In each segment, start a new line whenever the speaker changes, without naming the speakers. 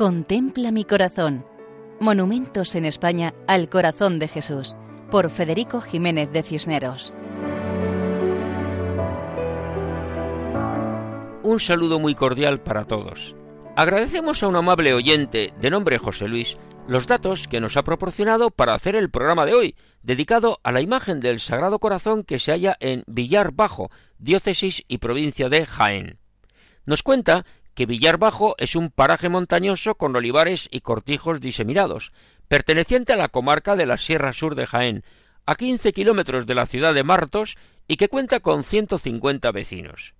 Contempla mi corazón. Monumentos en España al corazón de Jesús, por Federico Jiménez de Cisneros.
Un saludo muy cordial para todos. Agradecemos a un amable oyente de nombre José Luis los datos que nos ha proporcionado para hacer el programa de hoy, dedicado a la imagen del Sagrado Corazón que se halla en Villar Bajo, diócesis y provincia de Jaén. Nos cuenta que Villar Bajo es un paraje montañoso con olivares y cortijos diseminados, perteneciente a la comarca de la Sierra Sur de Jaén, a 15 kilómetros de la ciudad de Martos y que cuenta con 150 vecinos.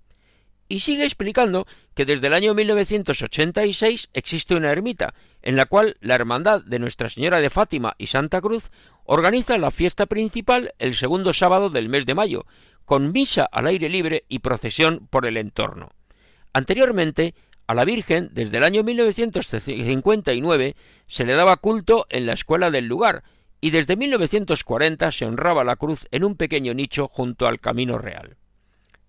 Y sigue explicando que desde el año 1986 existe una ermita, en la cual la Hermandad de Nuestra Señora de Fátima y Santa Cruz organiza la fiesta principal el segundo sábado del mes de mayo, con misa al aire libre y procesión por el entorno. Anteriormente, a la Virgen, desde el año 1959, se le daba culto en la escuela del lugar, y desde 1940 se honraba la cruz en un pequeño nicho junto al Camino Real.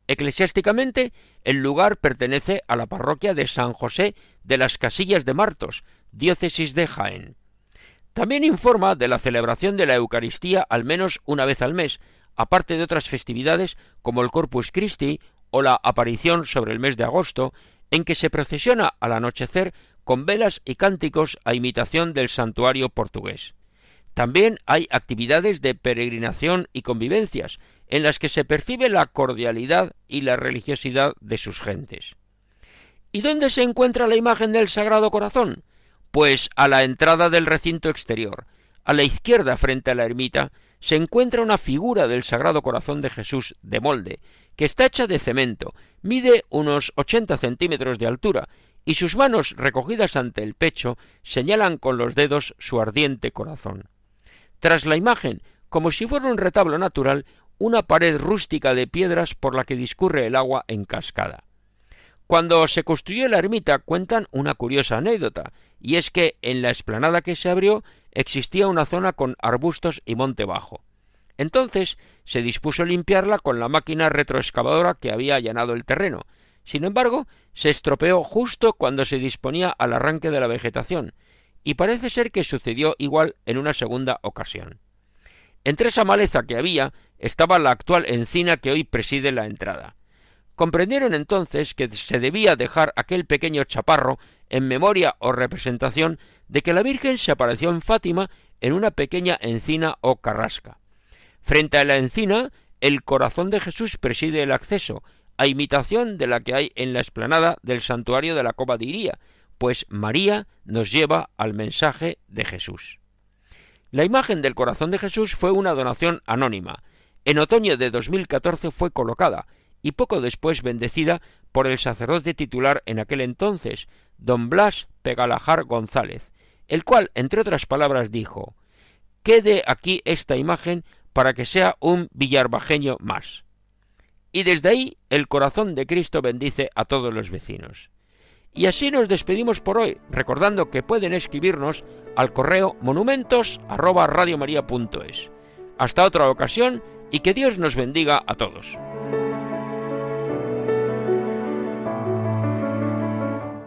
Eclesiásticamente, el lugar pertenece a la parroquia de San José de las Casillas de Martos, diócesis de Jaén. También informa de la celebración de la Eucaristía al menos una vez al mes, aparte de otras festividades como el Corpus Christi o la aparición sobre el mes de agosto, en que se procesiona al anochecer con velas y cánticos a imitación del santuario portugués. También hay actividades de peregrinación y convivencias, en las que se percibe la cordialidad y la religiosidad de sus gentes. ¿Y dónde se encuentra la imagen del Sagrado Corazón? Pues a la entrada del recinto exterior, a la izquierda frente a la ermita, se encuentra una figura del Sagrado Corazón de Jesús de molde, que está hecha de cemento, mide unos ochenta centímetros de altura, y sus manos recogidas ante el pecho señalan con los dedos su ardiente corazón. Tras la imagen, como si fuera un retablo natural, una pared rústica de piedras por la que discurre el agua en cascada. Cuando se construyó la ermita cuentan una curiosa anécdota, y es que en la explanada que se abrió existía una zona con arbustos y monte bajo. Entonces se dispuso limpiarla con la máquina retroexcavadora que había allanado el terreno. Sin embargo, se estropeó justo cuando se disponía al arranque de la vegetación, y parece ser que sucedió igual en una segunda ocasión. Entre esa maleza que había estaba la actual encina que hoy preside la entrada. Comprendieron entonces que se debía dejar aquel pequeño chaparro en memoria o representación de que la Virgen se apareció en Fátima en una pequeña encina o carrasca. Frente a la encina, el corazón de Jesús preside el acceso, a imitación de la que hay en la explanada del santuario de la Cova de Iría, pues María nos lleva al mensaje de Jesús. La imagen del corazón de Jesús fue una donación anónima. En otoño de 2014 fue colocada y poco después bendecida por el sacerdote titular en aquel entonces, don Blas Pegalajar González, el cual, entre otras palabras, dijo Quede aquí esta imagen para que sea un villarbajeño más. Y desde ahí el corazón de Cristo bendice a todos los vecinos. Y así nos despedimos por hoy, recordando que pueden escribirnos al correo monumentos Hasta otra ocasión y que Dios nos bendiga a todos.